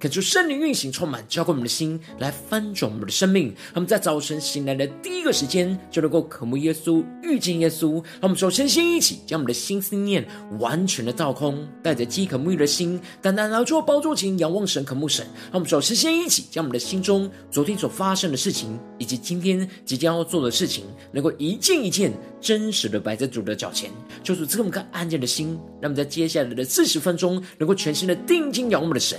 恳求圣灵运行，充满浇灌我们的心，来翻转我们的生命。让我们在早晨醒来的第一个时间，就能够渴慕耶稣、遇见耶稣。让我们首先先一起将我们的心思念完全的倒空，带着饥渴沐浴的心，单单来到宝座前仰望神、渴慕神。让我们首先先一起将我们的心中昨天所发生的事情，以及今天即将要做的事情，能够一件一件真实的摆在主的脚前，求主赐给我们个安静的心，让我们在接下来的四十分钟，能够全心的定睛仰望我们的神。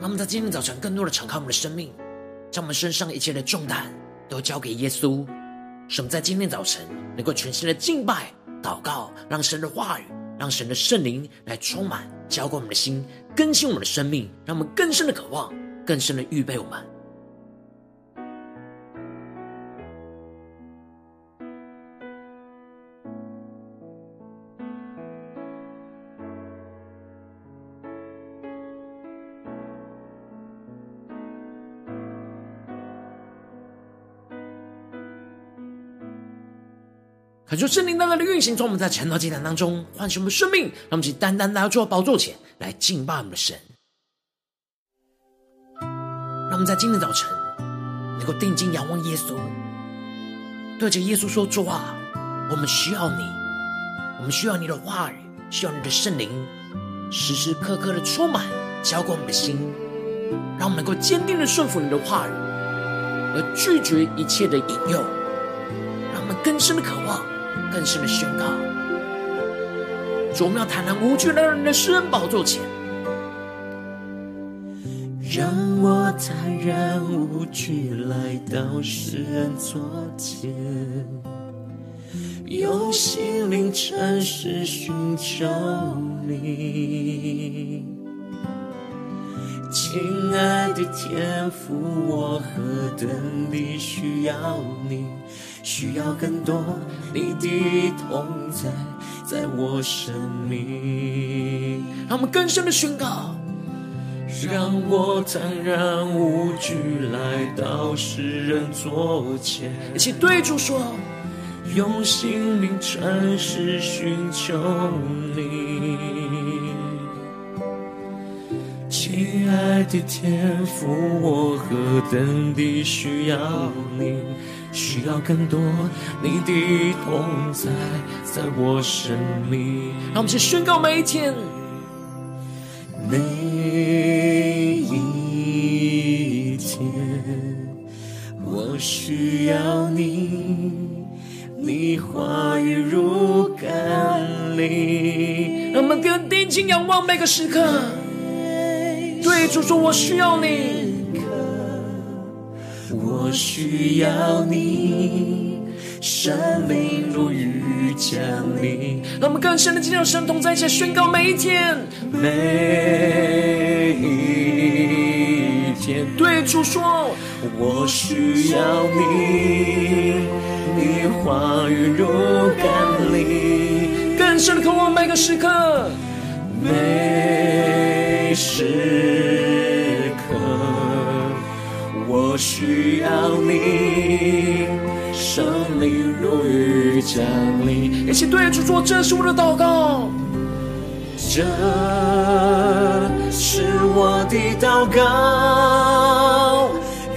那么在今天早晨更多的敞开我们的生命，将我们身上一切的重担都交给耶稣，使我们在今天早晨能够全新的敬拜、祷告，让神的话语、让神的圣灵来充满、浇灌我们的心，更新我们的生命，让我们更深的渴望、更深的预备我们。恳求圣灵大大的运行，从我们在晨祷祭坛当中唤醒我们生命，让我们去单单来到宝座前来敬拜我们的神。让我们在今天早晨能够定睛仰望耶稣，对着耶稣说：“主啊，我们需要你，我们需要你的话语，需要你的圣灵，时时刻刻的充满，浇灌我们的心，让我们能够坚定的顺服你的话语，而拒绝一切的引诱，让我们更深的渴望。”更深的宣告，主，我们要坦然无惧来到你的施恩宝座前，让我坦然无惧来到施恩座前，用心灵诚实寻求你，亲爱的天父，我何等地需要你。需要更多你的同在，在我生命。让我们更深的宣告，让我坦然无惧来到世人座前，一起对主说，用心灵诚实寻求你，亲爱的天父，我何等地需要你。需要更多你的同在，在我生命。让我们去宣告每一天，每一天，我需要你，你话语如甘霖。让我们更定睛仰望每个时刻，对主说：“我需要你。”我需要你，生命如雨降临。让我们更深的进入神同在一起宣告每一天，每一天。对主说，我需要你，你话语如甘霖。更深的渴望每个时刻，每时需要你，生命如雨降临。一起对主说，这是我的祷告，这是我的祷告。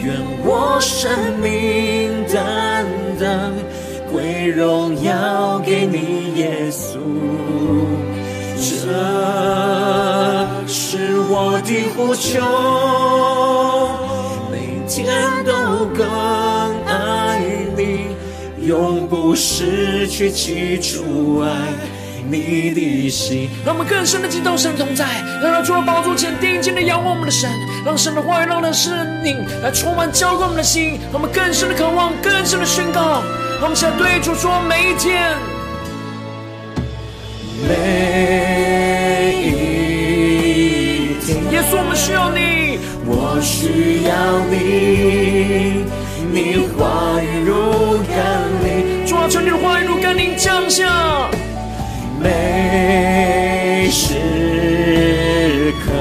愿我生命单单归荣耀给你，耶稣。这是我的呼求。天都更爱你，永不失去起初爱。你的心。让我们更深的进到神同在，让他除了宝座前定睛的仰望我们的神，让神的话语，让的圣灵来充满浇灌我们的心，让我们更深的渴望，更深的宣告。让我们现在对主说：每一天，每一天，耶稣，我们需要你，我需要你，你话语如甘霖，主啊，求你的话语如甘霖降下。每时刻，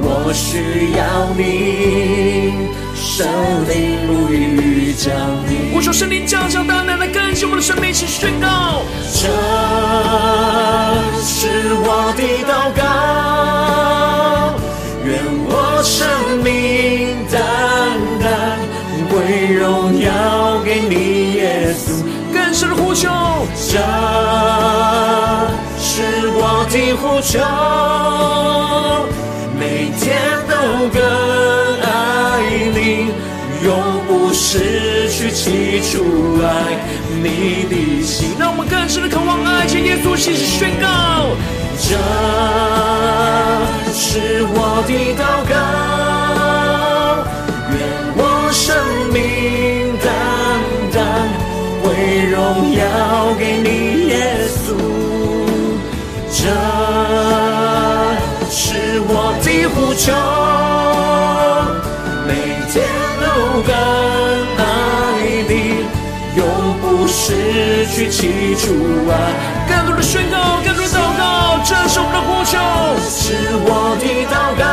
我需要你，圣灵如雨降临。我求圣灵降下大能来更新我们的生命，一起宣告。这是我的祷告，这是我的呼求，每天都更爱你，永不失去起初爱你的心。让我们更深的渴望爱，向耶稣一起宣告。这是我的祷告，荣耀给你，耶稣，这是我的呼求，每天都更爱你，永不失去起初爱。更多的宣告，更多的祷告，这是我们的呼求，是我的祷告，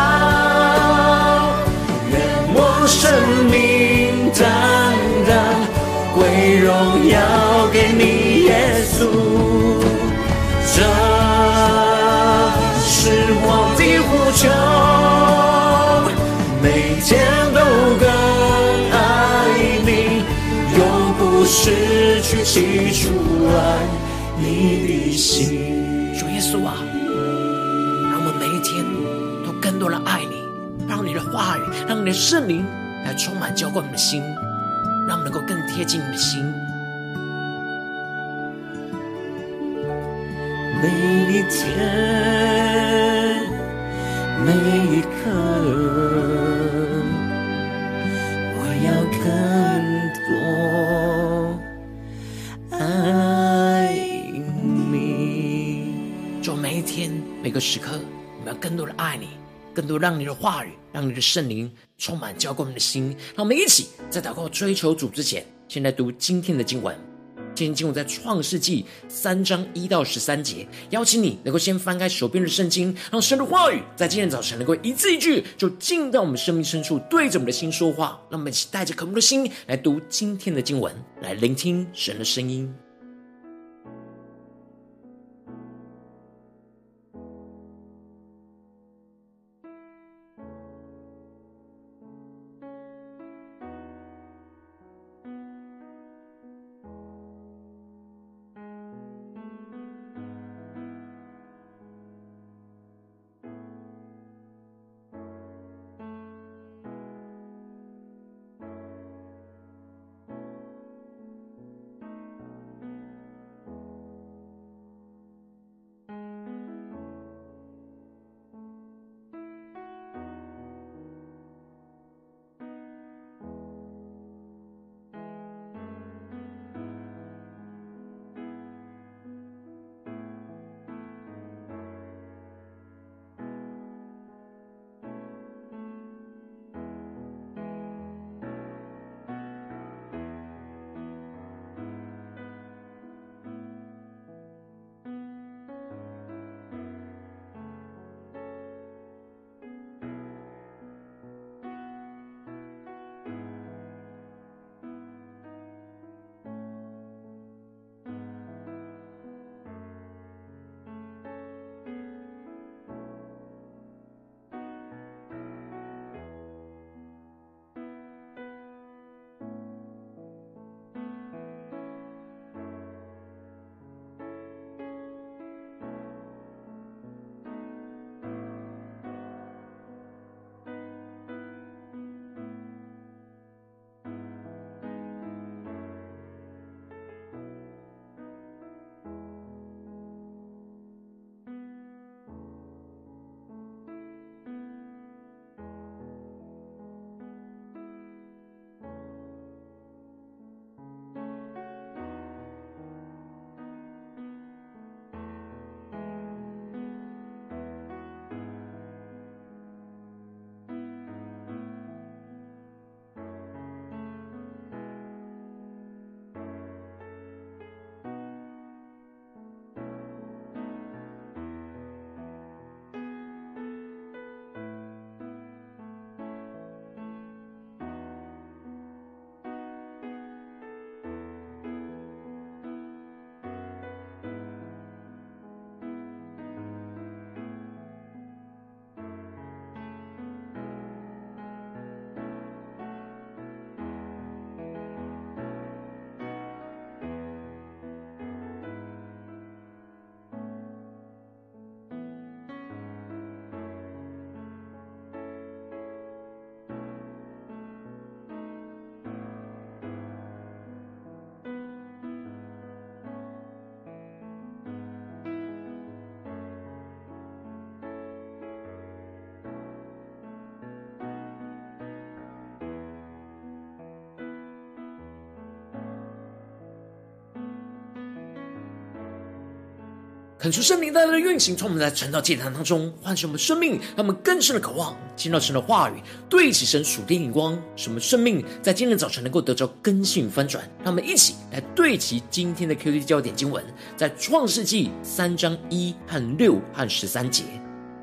愿我生命让你的圣灵来充满浇灌我们的心。让我们能够更贴近你的心。每一天，每一刻，我要更多爱你。就每一天，每个时刻，我们要更多的爱你，更多让你的话语，让你的圣灵。充满浇灌我们的心，让我们一起在祷告追求主之前，先来读今天的经文。今天经文在创世纪三章一到十三节。邀请你能够先翻开手边的圣经，让神的话语在今天早晨能够一字一句，就进到我们生命深处，对着我们的心说话。让我们一起带着渴慕的心来读今天的经文，来聆听神的声音。恳求圣灵带来的运行，从我们在晨祷祭坛当中唤醒我们生命，让我们更深的渴望听到神的话语，对齐神属天眼光，使我们生命在今天早晨能够得着更新翻转。让我们一起来对齐今天的 QD 焦点经文，在创世纪三章一和六和十三节：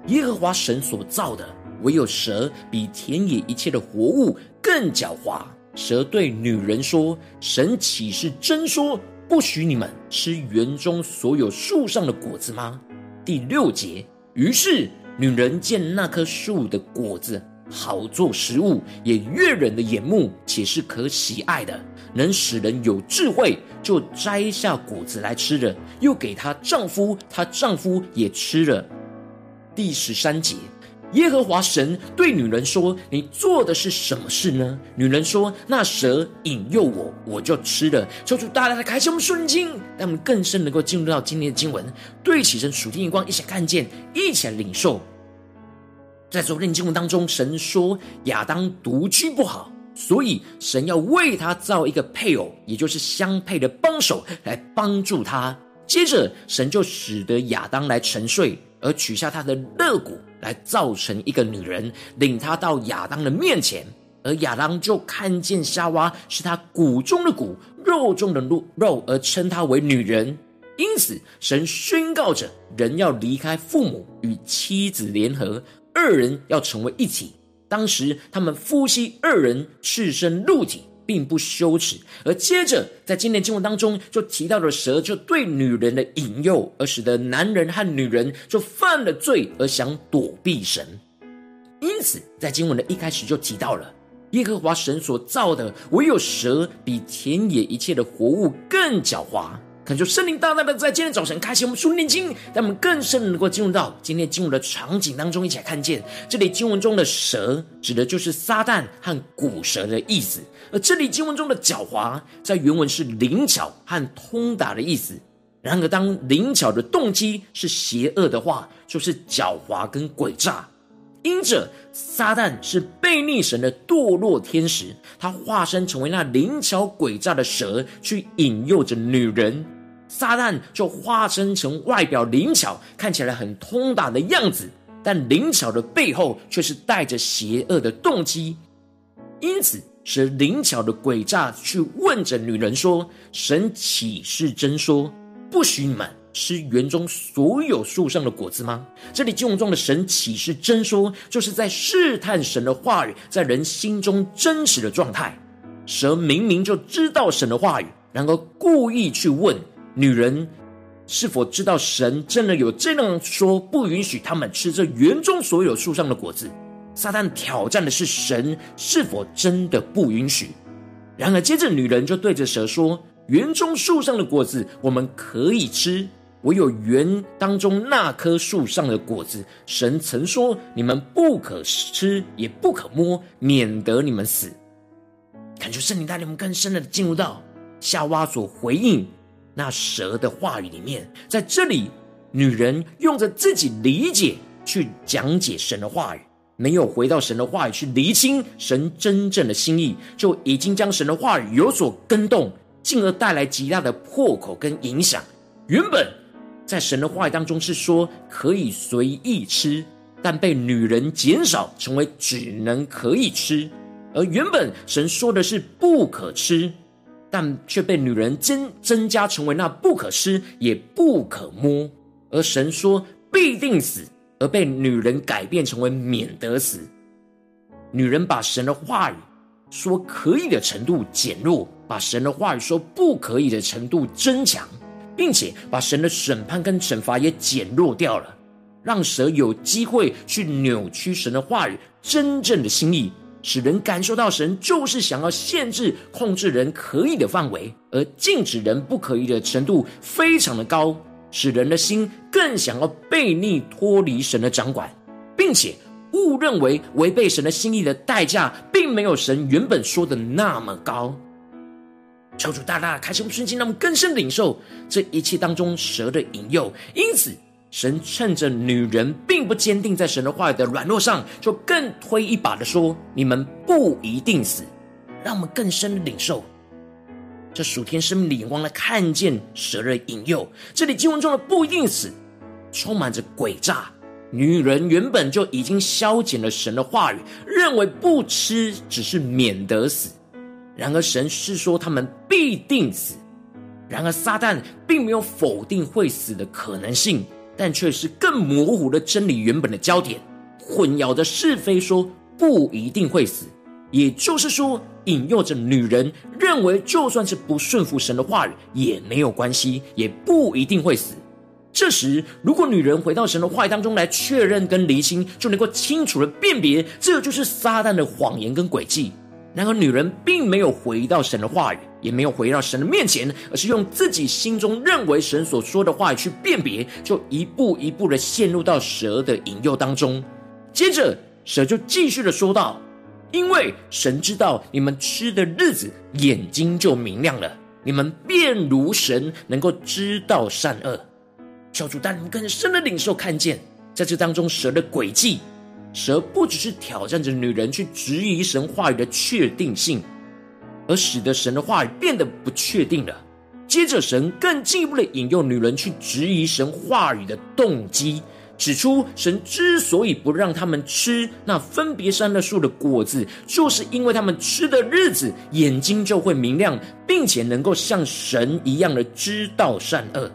耶和华神所造的，唯有蛇比田野一切的活物更狡猾。蛇对女人说：“神岂是真说？”不许你们吃园中所有树上的果子吗？第六节，于是女人见那棵树的果子好做食物，也悦人的眼目，且是可喜爱的，能使人有智慧，就摘下果子来吃了，又给她丈夫，她丈夫也吃了。第十三节。耶和华神对女人说：“你做的是什么事呢？”女人说：“那蛇引诱我，我就吃了。”求主大大的开启我们顺经，让我们更深能够进入到今天的经文，对齐神属天眼光，一起看见，一起领受。在昨天经文当中，神说亚当独居不好，所以神要为他造一个配偶，也就是相配的帮手来帮助他。接着，神就使得亚当来沉睡，而取下他的肋骨。来造成一个女人，领他到亚当的面前，而亚当就看见夏娃是他骨中的骨，肉中的肉，肉，而称她为女人。因此，神宣告着人要离开父母，与妻子联合，二人要成为一体。当时，他们夫妻二人赤身露体。并不羞耻，而接着在今天经文当中就提到了蛇就对女人的引诱，而使得男人和女人就犯了罪，而想躲避神。因此，在经文的一开始就提到了耶和华神所造的，唯有蛇比田野一切的活物更狡猾。恳求圣灵大大的在今天早晨开启我们属灵经，让我们更深能够进入到今天进入的场景当中，一起来看见这里经文中的蛇，指的就是撒旦和古蛇的意思；而这里经文中的狡猾，在原文是灵巧和通达的意思。然而，当灵巧的动机是邪恶的话，就是狡猾跟诡诈。因着撒旦是悖逆神的堕落天使，他化身成为那灵巧诡诈的蛇，去引诱着女人。撒旦就化身成外表灵巧、看起来很通达的样子，但灵巧的背后却是带着邪恶的动机。因此，是灵巧的诡诈去问着女人说：“神岂是真说，不许你们？”吃园中所有树上的果子吗？这里经文中的神岂是真说，就是在试探神的话语在人心中真实的状态。蛇明明就知道神的话语，然而故意去问女人是否知道神真的有这样说，不允许他们吃这园中所有树上的果子。撒旦挑战的是神是否真的不允许。然而接着女人就对着蛇说：“园中树上的果子我们可以吃。”唯有园当中那棵树上的果子，神曾说：“你们不可吃，也不可摸，免得你们死。”感觉圣灵带领我们更深的进入到夏娃所回应那蛇的话语里面。在这里，女人用着自己理解去讲解神的话语，没有回到神的话语去厘清神真正的心意，就已经将神的话语有所更动，进而带来极大的破口跟影响。原本。在神的话语当中是说可以随意吃，但被女人减少成为只能可以吃；而原本神说的是不可吃，但却被女人增增加成为那不可吃也不可摸；而神说必定死，而被女人改变成为免得死。女人把神的话语说可以的程度减弱，把神的话语说不可以的程度增强。并且把神的审判跟惩罚也减弱掉了，让蛇有机会去扭曲神的话语真正的心意，使人感受到神就是想要限制、控制人可以的范围，而禁止人不可以的程度非常的高，使人的心更想要悖逆、脱离神的掌管，并且误认为违背神的心意的代价，并没有神原本说的那么高。求主大大开启我们瞬间，让我们更深领受这一切当中蛇的引诱。因此，神趁着女人并不坚定在神的话语的软弱上，就更推一把的说：“你们不一定死。”让我们更深的领受这属天生命的眼光来看见蛇的引诱。这里经文中的“不一定死”，充满着诡诈。女人原本就已经消减了神的话语，认为不吃只是免得死。然而神是说他们必定死。然而撒旦并没有否定会死的可能性，但却是更模糊的真理原本的焦点，混淆着是非，说不一定会死。也就是说，引诱着女人认为，就算是不顺服神的话语也没有关系，也不一定会死。这时，如果女人回到神的话语当中来确认跟厘清，就能够清楚的辨别，这就是撒旦的谎言跟诡计。然而，女人并没有回到神的话语，也没有回到神的面前，而是用自己心中认为神所说的话语去辨别，就一步一步的陷入到蛇的引诱当中。接着，蛇就继续的说道：“因为神知道你们吃的日子，眼睛就明亮了，你们便如神，能够知道善恶。”小主带你们更深的领受，看见在这当中蛇的诡计。蛇不只是挑战着女人去质疑神话语的确定性，而使得神的话语变得不确定了。接着，神更进一步的引诱女人去质疑神话语的动机，指出神之所以不让他们吃那分别善恶树的果子，就是因为他们吃的日子眼睛就会明亮，并且能够像神一样的知道善恶。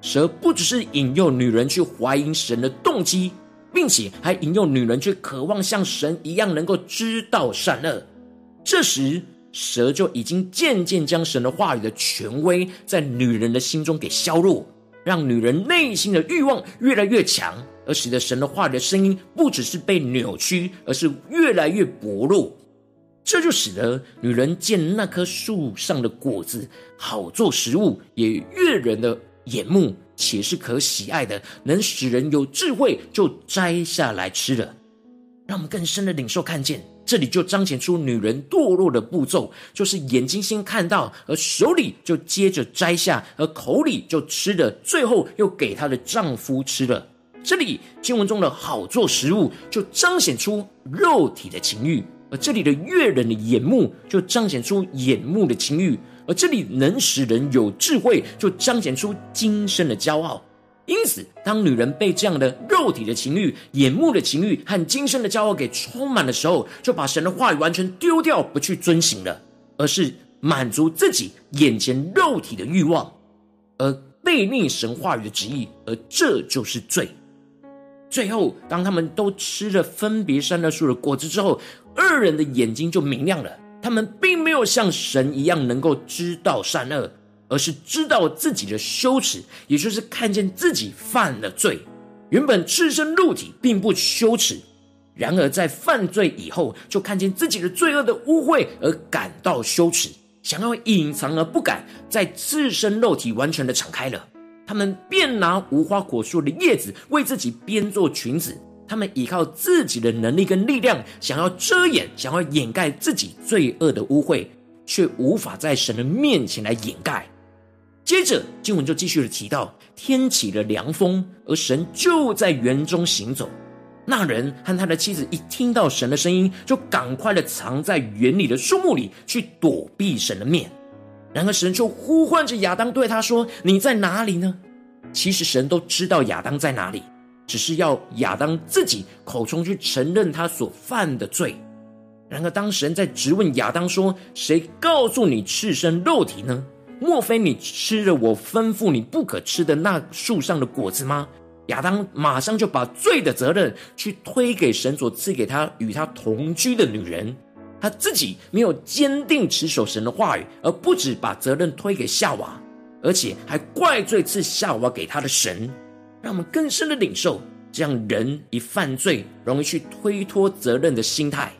蛇不只是引诱女人去怀疑神的动机，并且还引诱女人去渴望像神一样能够知道善恶。这时，蛇就已经渐渐将神的话语的权威在女人的心中给削弱，让女人内心的欲望越来越强，而使得神的话语的声音不只是被扭曲，而是越来越薄弱。这就使得女人见那棵树上的果子好做食物，也悦人的。眼目且是可喜爱的，能使人有智慧，就摘下来吃了。让我们更深的领受看见，这里就彰显出女人堕落的步骤，就是眼睛先看到，而手里就接着摘下，而口里就吃了，最后又给她的丈夫吃了。这里经文中的好做食物，就彰显出肉体的情欲；而这里的悦人的眼目，就彰显出眼目的情欲。而这里能使人有智慧，就彰显出今生的骄傲。因此，当女人被这样的肉体的情欲、眼目的情欲和今生的骄傲给充满的时候，就把神的话语完全丢掉，不去遵行了，而是满足自己眼前肉体的欲望，而背逆神话语的旨意，而这就是罪。最后，当他们都吃了分别善恶树的果子之后，二人的眼睛就明亮了。他们并没有像神一样能够知道善恶，而是知道自己的羞耻，也就是看见自己犯了罪。原本赤身露体并不羞耻，然而在犯罪以后，就看见自己的罪恶的污秽而感到羞耻，想要隐藏而不敢，在赤身肉体完全的敞开了。他们便拿无花果树的叶子为自己编做裙子。他们依靠自己的能力跟力量，想要遮掩、想要掩盖自己罪恶的污秽，却无法在神的面前来掩盖。接着经文就继续的提到，天起了凉风，而神就在园中行走。那人和他的妻子一听到神的声音，就赶快的藏在园里的树木里去躲避神的面。然而神就呼唤着亚当，对他说：“你在哪里呢？”其实神都知道亚当在哪里。只是要亚当自己口中去承认他所犯的罪。然而，当神在质问亚当说：“谁告诉你赤身肉体呢？莫非你吃了我吩咐你不可吃的那树上的果子吗？”亚当马上就把罪的责任去推给神所赐给他与他同居的女人，他自己没有坚定持守神的话语，而不止把责任推给夏娃，而且还怪罪赐夏娃给他的神。让我们更深的领受，这样人一犯罪，容易去推脱责任的心态。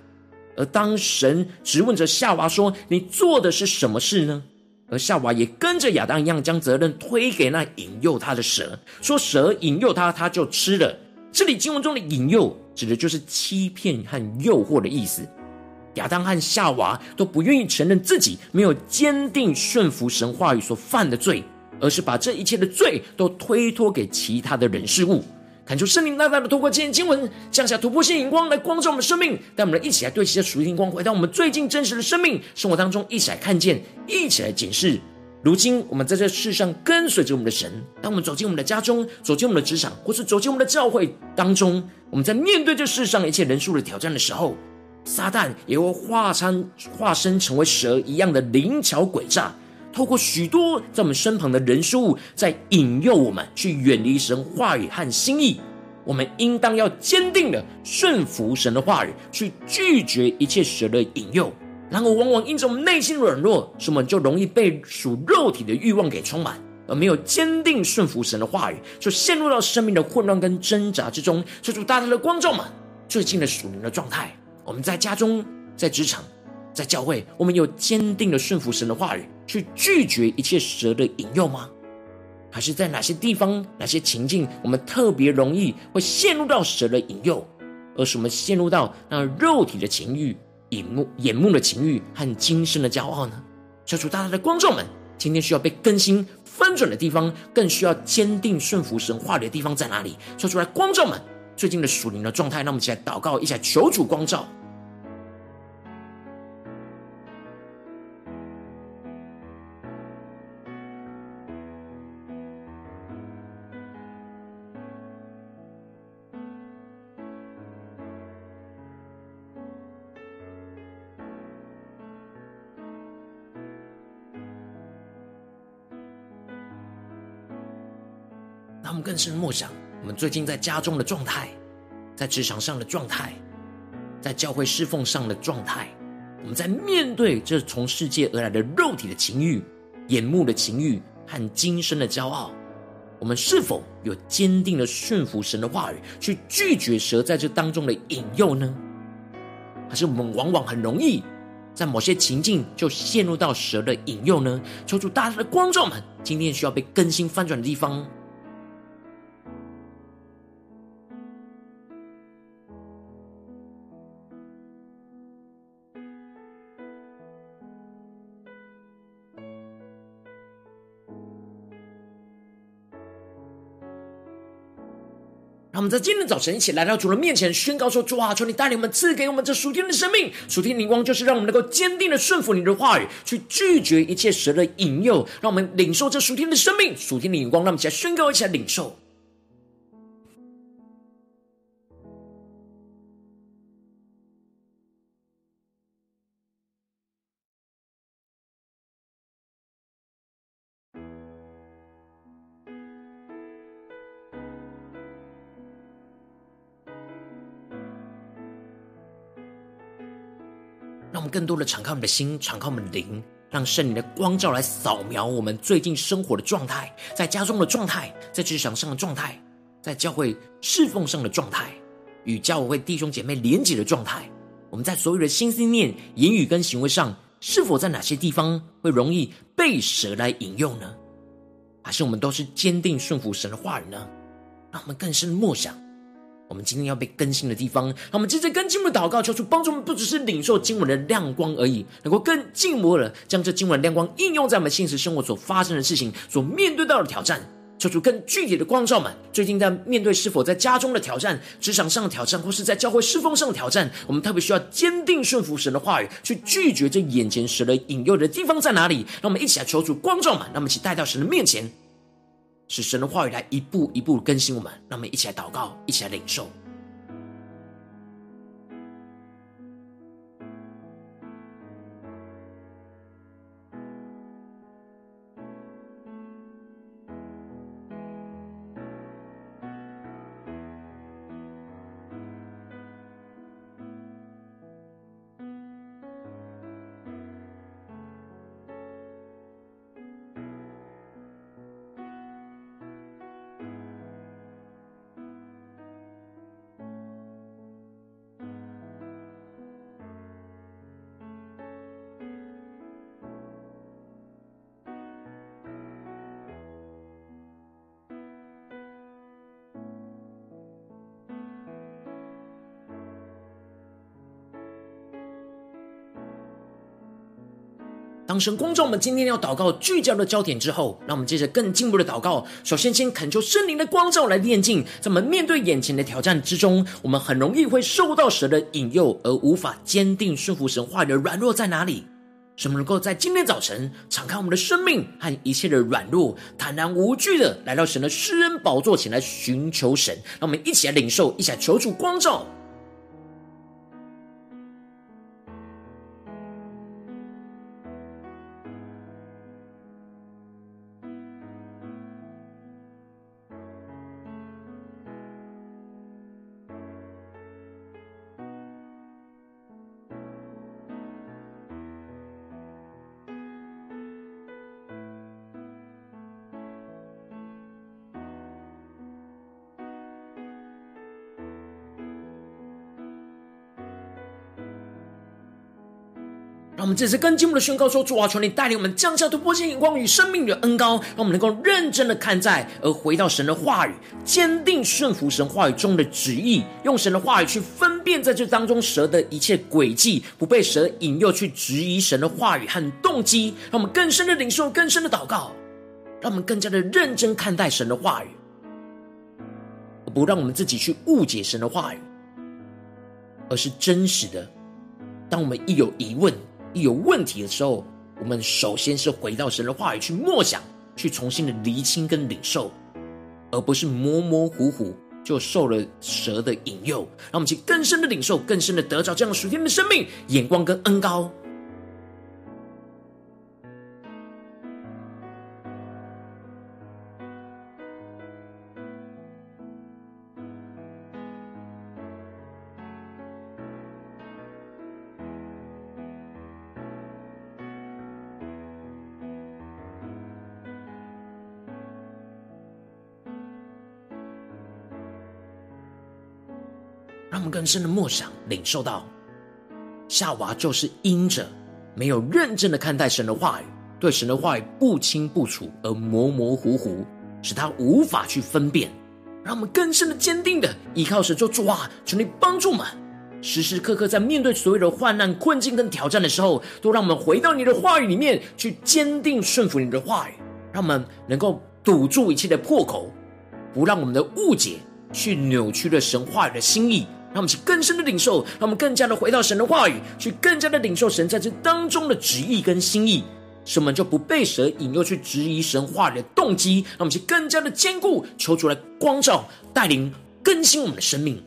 而当神质问着夏娃说：“你做的是什么事呢？”而夏娃也跟着亚当一样，将责任推给那引诱他的蛇，说：“蛇引诱他，他就吃了。”这里经文中的引诱，指的就是欺骗和诱惑的意思。亚当和夏娃都不愿意承认自己没有坚定顺服神话语所犯的罪。而是把这一切的罪都推脱给其他的人事物，恳求圣灵大大的透过今天经文降下突破性眼光来光照我们生命，带我们来一起来对齐这属灵光，回到我们最近真实的生命生活当中，一起来看见，一起来检视如今我们在这世上跟随着我们的神，当我们走进我们的家中，走进我们的职场，或是走进我们的教会当中，我们在面对这世上一切人数的挑战的时候，撒旦也会化身化身成为蛇一样的灵巧诡诈，透过许多在我们身旁的人事物，在引诱我们去远离神话语和心意。我们应当要坚定的顺服神的话语，去拒绝一切蛇的引诱。然而，往往因着我们内心软弱，使我们就容易被属肉体的欲望给充满，而没有坚定顺服神的话语，就陷入到生命的混乱跟挣扎之中。求主大大的光照们，最近的属灵的状态，我们在家中、在职场、在教会，我们有坚定的顺服神的话语，去拒绝一切蛇的引诱吗？还是在哪些地方、哪些情境，我们特别容易会陷入到蛇的引诱，而使我们陷入到那肉体的情欲、眼目、眼目的情欲和今生的骄傲呢？求主大大的光照们，今天需要被更新翻转的地方，更需要坚定顺服神话语的地方在哪里？求主来光照们最近的属灵的状态，让我们一起来祷告，一起来求主光照。更是默想我们最近在家中的状态，在职场上的状态，在教会侍奉上的状态。我们在面对这从世界而来的肉体的情欲、眼目的情欲和今生的骄傲，我们是否有坚定的顺服神的话语，去拒绝蛇在这当中的引诱呢？还是我们往往很容易在某些情境就陷入到蛇的引诱呢？求主大大的光照们，今天需要被更新翻转的地方。我们在今天早晨一起来到主的面前，宣告说：“主啊，求你带领我们，赐给我们这属天的生命。属天的灵光就是让我们能够坚定的顺服你的话语，去拒绝一切蛇的引诱，让我们领受这属天的生命。属天的灵光，让我们一起来宣告，一起来领受。”更多的敞开我们的心，敞开我们的灵，让圣灵的光照来扫描我们最近生活的状态，在家中的状态，在职场上的状态，在教会侍奉上的状态，与教会弟兄姐妹连结的状态。我们在所有的心思念、言语跟行为上，是否在哪些地方会容易被蛇来引诱呢？还是我们都是坚定顺服神的话语呢？让我们更深默想。我们今天要被更新的地方，让我们接着更进一步祷告，求主帮助我们，不只是领受经文的亮光而已，能够更进一步的将这经文亮光应用在我们现实生活所发生的事情、所面对到的挑战。求主更具体的光照们，最近在面对是否在家中的挑战、职场上的挑战，或是在教会侍奉上的挑战，我们特别需要坚定顺服神的话语，去拒绝这眼前蛇的引诱的地方在哪里？让我们一起来求主光照们，让我们一起带到神的面前。使神的话语来一步一步更新我们，让我们一起来祷告，一起来领受。神光照我们今天要祷告聚焦的焦点之后，让我们接着更进一步的祷告。首先，先恳求圣灵的光照来炼净，在我们面对眼前的挑战之中，我们很容易会受到蛇的引诱，而无法坚定顺服神话语的软弱在哪里？使我们能够在今天早晨敞开我们的生命和一切的软弱，坦然无惧的来到神的施恩宝座前来寻求神。让我们一起来领受，一起来求主光照。让我们这次跟进我们的宣告说：主啊，求你带领我们降下突破性眼光与生命的恩膏，让我们能够认真的看在，而回到神的话语，坚定顺服神话语中的旨意，用神的话语去分辨在这当中蛇的一切诡计，不被蛇引诱去质疑神的话语和动机。让我们更深的领受，更深的祷告，让我们更加的认真看待神的话语，不让我们自己去误解神的话语，而是真实的。当我们一有疑问，一有问题的时候，我们首先是回到神的话语去默想，去重新的厘清跟领受，而不是模模糊糊就受了蛇的引诱。让我们去更深的领受，更深的得着这样属天的生命眼光跟恩高。让我们更深的默想，领受到夏娃就是因着没有认真的看待神的话语，对神的话语不清不楚而模模糊糊，使他无法去分辨。让我们更深的坚定的依靠神，说主啊，求你帮助我们，时时刻刻在面对所有的患难、困境跟挑战的时候，都让我们回到你的话语里面去，坚定顺服你的话语，让我们能够堵住一切的破口，不让我们的误解去扭曲了神话语的心意。让我们去更深的领受，让我们更加的回到神的话语，去更加的领受神在这当中的旨意跟心意，使我们就不被蛇引诱去质疑神话语的动机。让我们去更加的坚固，求主来光照、带领、更新我们的生命。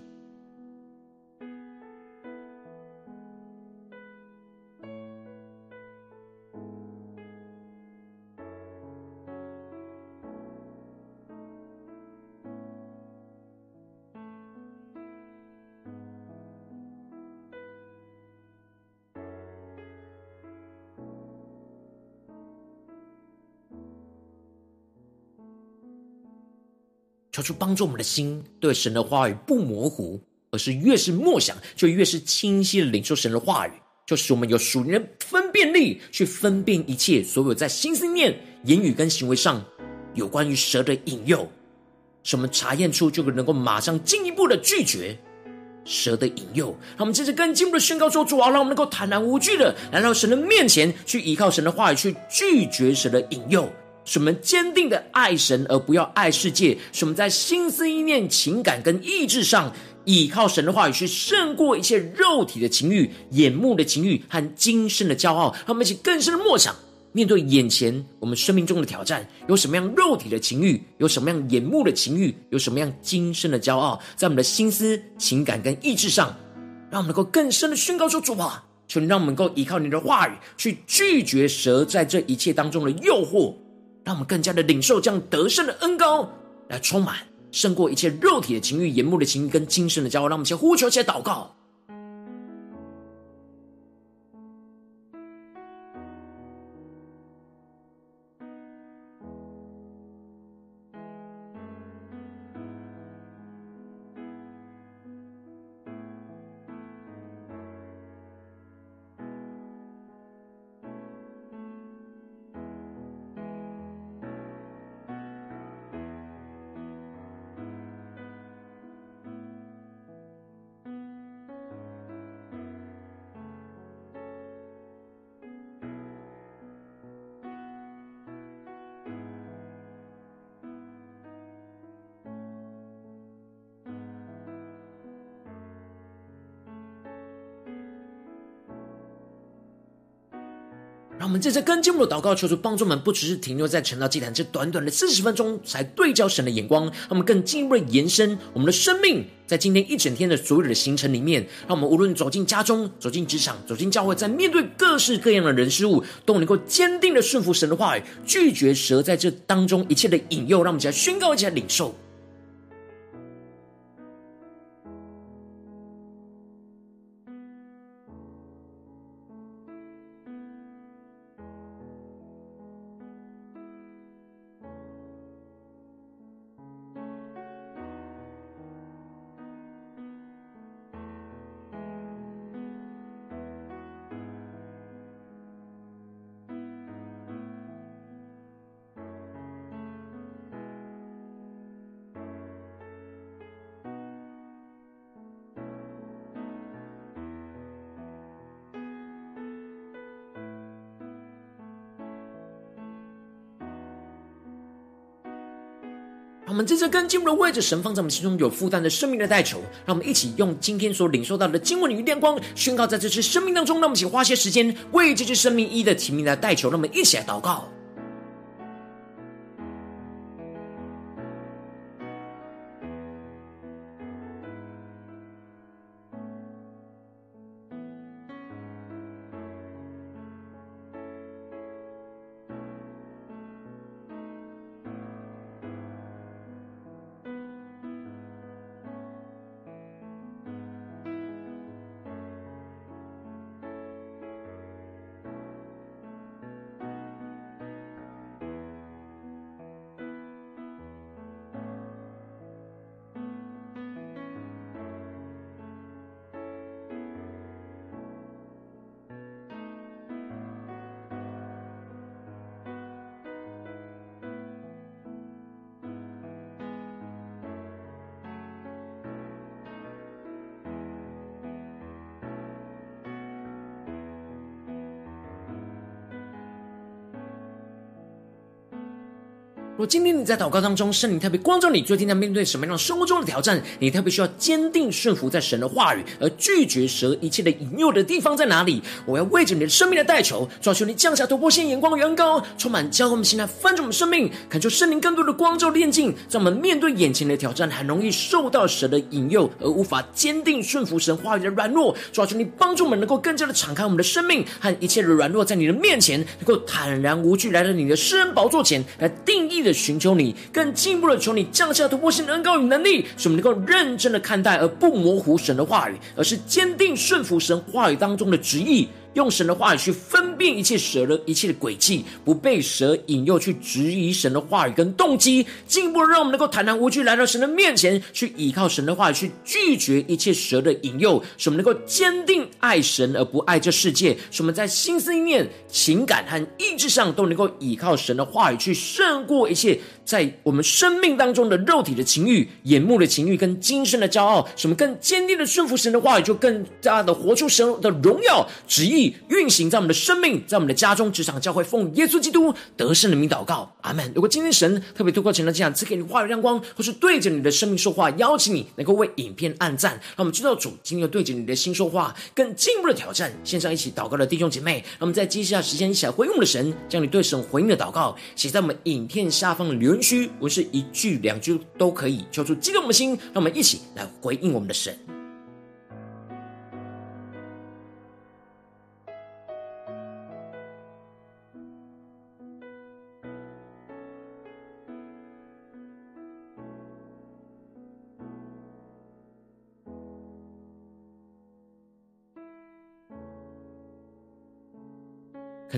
求主帮助我们的心，对神的话语不模糊，而是越是默想，就越是清晰的领受神的话语，就使我们有属灵的分辨力，去分辨一切所有在心思念、言语跟行为上有关于蛇的引诱，使我们查验出，就能够马上进一步的拒绝蛇的引诱。让我们接着更进一步的宣告说：主啊，让我们能够坦然无惧的来到神的面前，去依靠神的话语，去拒绝蛇的引诱。使我们坚定的爱神，而不要爱世界；使我们在心思意念、情感跟意志上，倚靠神的话语，去胜过一切肉体的情欲、眼目的情欲和今生的骄傲。让我们一起更深的默想，面对眼前我们生命中的挑战，有什么样肉体的情欲，有什么样眼目的情欲，有什么样今生的骄傲，在我们的心思、情感跟意志上，让我们能够更深的宣告说：主啊，求你让我们能够依靠你的话语，去拒绝蛇在这一切当中的诱惑。让我们更加的领受这样得胜的恩膏来充满，胜过一切肉体的情欲、眼目的情欲跟今生的骄傲。让我们先呼求，先祷告。让我们在这跟进我们的祷告，求主帮助我们，不只是停留在晨祷祭坛这短短的四十分钟，才对焦神的眼光，让我们更进一步的延伸我们的生命，在今天一整天的所有的行程里面，让我们无论走进家中、走进职场、走进教会，在面对各式各样的人事物，都能够坚定的顺服神的话语，拒绝蛇在这当中一切的引诱，让我们一起来宣告，一起来领受。我们在这跟进入的位置，神放在我们心中有负担的生命的代求，让我们一起用今天所领受到的经文与亮光，宣告在这次生命当中。让我们一起花些时间为这只生命一的提名来代求，让我们一起来祷告。若今天你在祷告当中，圣灵特别光照你，最近在面对什么样的生活中的挑战？你特别需要坚定顺服在神的话语，而拒绝蛇一切的引诱的地方在哪里？我要为着你的生命的代求，求你降下突破性眼光，远高，充满教会我们心来翻转我们生命，恳求圣灵更多的光照炼净，在我们面对眼前的挑战，很容易受到蛇的引诱，而无法坚定顺服神话语的软弱。抓求你帮助我们，能够更加的敞开我们的生命和一切的软弱，在你的面前，能够坦然无惧来到你的施恩宝座前来定义的寻求你，更进一步的求你降下突破性的恩膏与能力，使我们能够认真的看待，而不模糊神的话语，而是坚定顺服神话语当中的旨意。用神的话语去分辨一切蛇的一切的诡计，不被蛇引诱去质疑神的话语跟动机，进一步让我们能够坦然无惧来到神的面前，去依靠神的话语，去拒绝一切蛇的引诱，使我们能够坚定爱神而不爱这世界，使我们在心思意念、情感和意志上都能够依靠神的话语去胜过一切在我们生命当中的肉体的情欲、眼目的情欲跟今生的骄傲，什么更坚定的顺服神的话语，就更加的活出神的荣耀旨意。运行在我们的生命，在我们的家中、职场、教会，奉耶稣基督得胜的名祷告，阿门。如果今天神特别透过晨祷这样赐给你话语亮光，或是对着你的生命说话，邀请你能够为影片按赞，让我们知道主今天要对着你的心说话，更进一步的挑战。线上一起祷告的弟兄姐妹，让我们在接下来时间一起来回应的神，将你对神回应的祷告写在我们影片下方的留文虚不是一句两句都可以，求出激动的心，让我们一起来回应我们的神。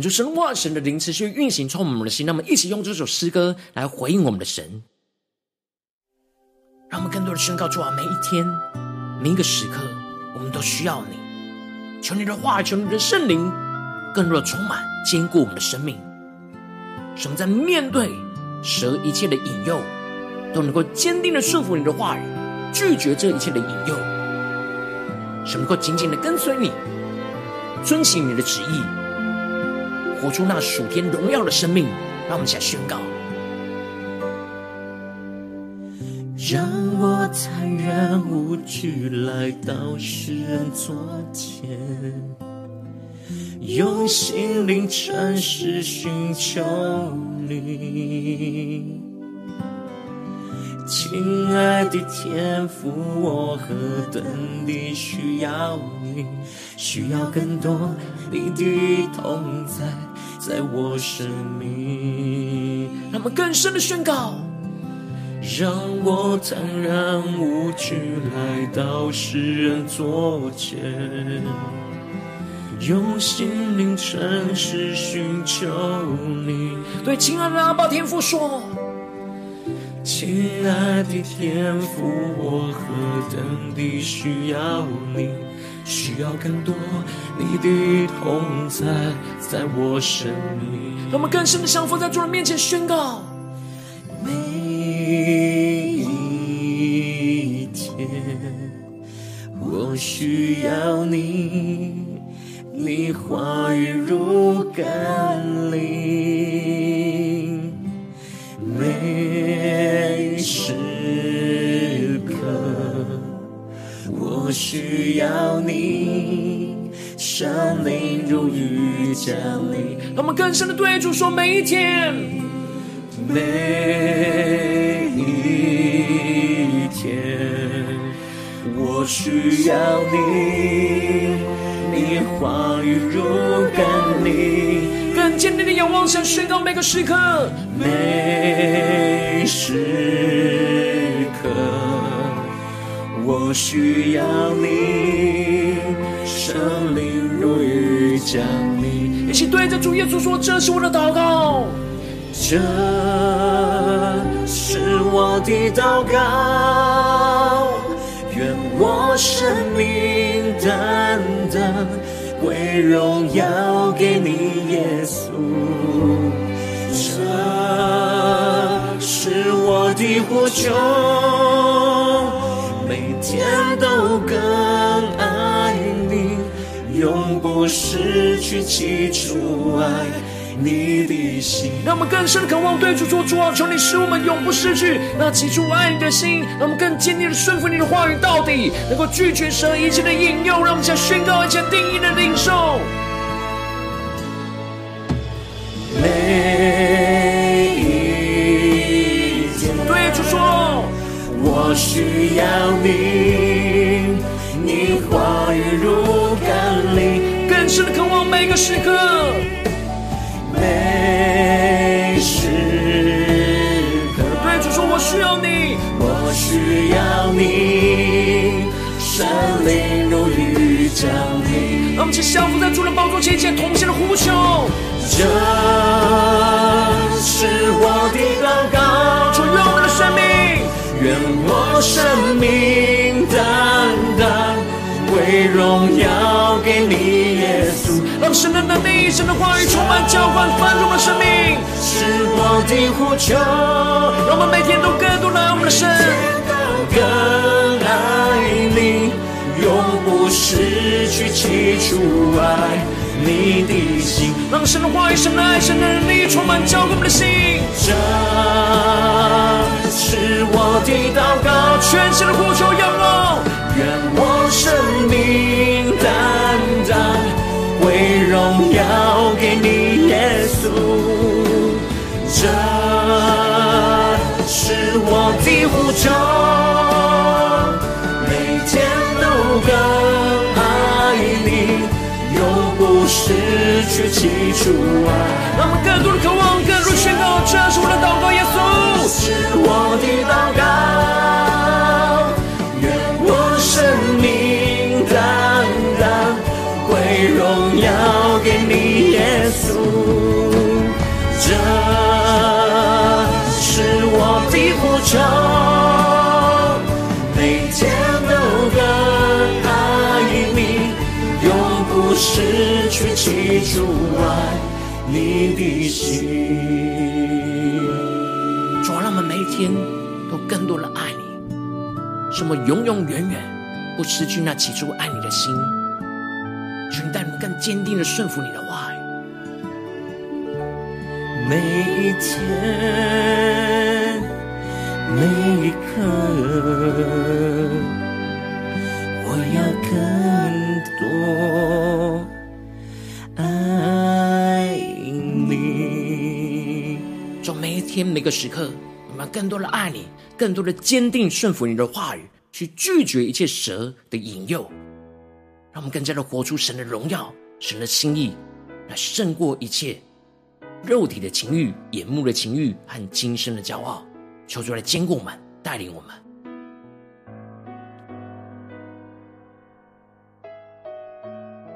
恳求神话神的灵持续运行，充满我们的心。那么，一起用这首诗歌来回应我们的神，让我们更多的宣告：主啊，每一天、每一个时刻，我们都需要你。求你的话，求你的圣灵，更多的充满坚固我们的生命，使我们在面对蛇一切的引诱，都能够坚定的顺服你的话语，拒绝这一切的引诱，使我们能够紧紧的跟随你，遵行你的旨意。活出那属天荣耀的生命，让我们一起来宣告。让我坦然无惧来到世人昨天，用心灵诚实寻求你。亲爱的天父，我何等地需要你，需要更多你的同在，在我生命。让我们更深的宣告，让我坦然无惧来到世人座前，用心灵诚实寻求你。对，亲爱的阿爸天父说。亲爱的天父，我何等地需要你，需要更多你的同在，在我生命。让我们更深的降服在主人面前宣告。每一天，我需要你，你话语如甘霖。我需要你，生命如雨降临。让我们更深的对主说：每一天，每一天，我需要你，你话语如甘霖。更坚定的仰望，向宣告每个时刻，每时我需要你，生灵如雨降临。一起对着主耶稣说：“这是我的祷告，这是我的祷告，愿我生命单单。”为荣耀给你，耶稣，这是我的呼求，天都更爱你，永不失去起初爱。你的心，让我们更深的渴望对主说：主啊，求你使我们永不失去那起初爱你的心，让我们更坚定的顺服你的话语到底，能够拒绝神一切的引诱，让我们想宣告一切定义的领受。我需要你，你话语如甘霖，更深的渴望每个时刻。每时刻，对主说：“我需要你，我需要你，生命如雨降临。”让我们一起降服在主的宝座前，一起同心的呼求。这是我的生命单单为荣耀给你，耶稣。让神的能力、神的话语充满浇灌翻转我们的生命，是我的呼求。让我们每天都更多来我们的神，更爱你，永不失去起初爱你的心。让神的话语、神的爱、神的能力充满浇灌我们的心。是我的祷告，全新的呼求仰望，愿我生命单单。为荣耀给你，耶稣，这是我的呼求，每天都更爱你，永不失去起初爱。让我们更多的渴望，更多的宣告，这是我的祷告，耶稣，是我的祷告，愿我生命单单。为荣耀给你，耶稣，这是我的呼求，每天都更爱你，永不失去记住爱你的心。天都更多人爱你，什么永永远远，不失去那起初爱你的心，愿带我们更坚定的顺服你的话。每一天，每一刻。我要更多爱你，在每一天，每个时刻。我们更多的爱你，更多的坚定顺服你的话语，去拒绝一切蛇的引诱，让我们更加的活出神的荣耀、神的心意，来胜过一切肉体的情欲、眼目的情欲和今生的骄傲。求主来坚固我们，带领我们。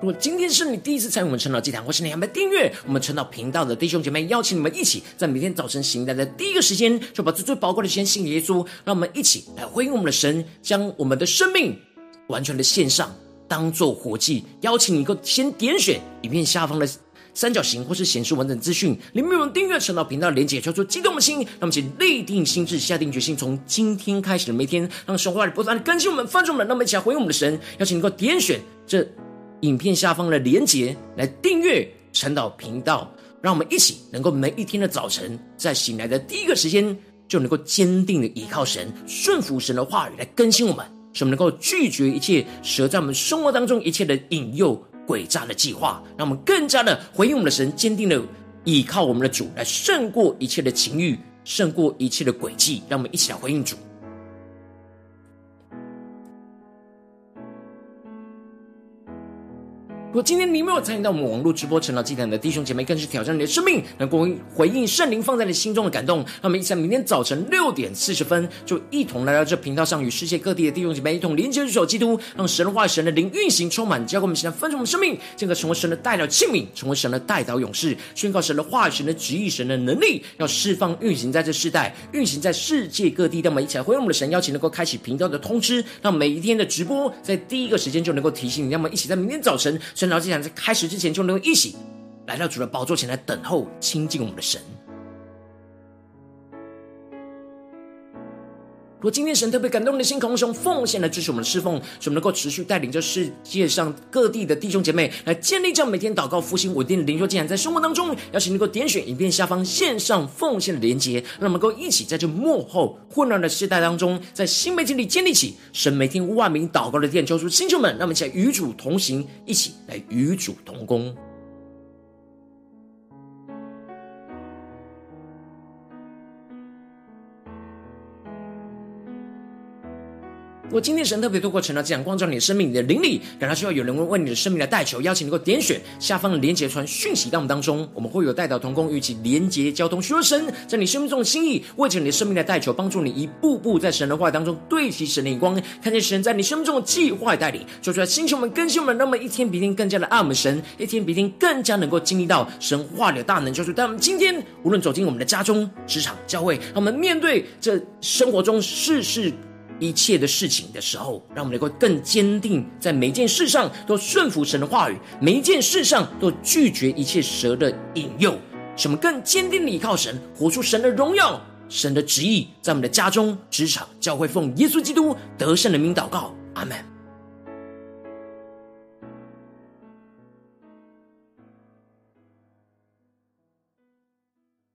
如果今天是你第一次参与我们晨祷祭坛，或是你还没订阅我们晨祷频道的弟兄姐妹，邀请你们一起在每天早晨醒来的第一个时间，就把最最宝贵的时间献给耶稣。让我们一起来回应我们的神，将我们的生命完全的献上，当做活祭。邀请你，够先点选影片下方的三角形，或是显示完整资讯里面有订阅晨祷频道的连结，求出激动的心。让我们一起立定心志，下定决心，从今天开始的每天，让神话里不断的更新我们、翻转我们。让我们一起来回应我们的神，邀请你够点选这。影片下方的连结来订阅陈导频道，让我们一起能够每一天的早晨，在醒来的第一个时间，就能够坚定的依靠神，顺服神的话语来更新我们，使我们能够拒绝一切蛇在我们生活当中一切的引诱、诡诈的计划，让我们更加的回应我们的神，坚定的依靠我们的主，来胜过一切的情欲，胜过一切的诡计，让我们一起来回应主。如果今天你没有参与到我们网络直播成长祭坛的弟兄姐妹，更是挑战你的生命，能够回应圣灵放在你心中的感动。那么一起在明天早晨六点四十分，就一同来到这频道上，与世界各地的弟兄姐妹一同连接入手基督，让神的话语、神的灵运行充满，交给我们，现在分盛我们生命，进而成为神的代祷器皿，成为神的代祷勇士，宣告神的话语、神的旨意、神的能力，要释放运行在这世代，运行在世界各地。那么一起来回应我们的神，邀请能够开启频道的通知，让每一天的直播在第一个时间就能够提醒你。那么一起在明天早晨。晨祷祭坛在开始之前，就能够一起来到主的宝座前来等候亲近我们的神。如果今天神特别感动你的心，空中奉献来支持我们的侍奉，使我们能够持续带领着世界上各地的弟兄姐妹来建立这样每天祷告复兴稳定的灵修竟然，在生活当中，邀请能够点选影片下方线上奉献的连结，让我们能够一起在这幕后混乱的时代当中，在新媒体里建立起神每天万名祷告的殿，求主星球们，让我们一起来与主同行，一起来与主同工。我今天神特别透过晨祷这样光照你的生命，你的灵里，感到需要有人为为你的生命来代求，邀请你能够点选下方的连结传讯息到我们当中，我们会有代祷同工与其连结交通，寻求神在你生命中的心意，为着你的生命来代求，帮助你一步步在神的话语当中对齐神的眼光，看见神在你生命中的计划带领，说出来星球们更新我们，那么一天比一天更加的爱我们神，一天比一天更加能够经历到神话里的大能，就是当我们今天无论走进我们的家中、职场、教会，让我们面对这生活中事事。一切的事情的时候，让我们能够更坚定，在每一件事上都顺服神的话语，每一件事上都拒绝一切蛇的引诱，什么更坚定的依靠神，活出神的荣耀、神的旨意，在我们的家中、职场、教会，奉耶稣基督得胜的名祷告，阿门。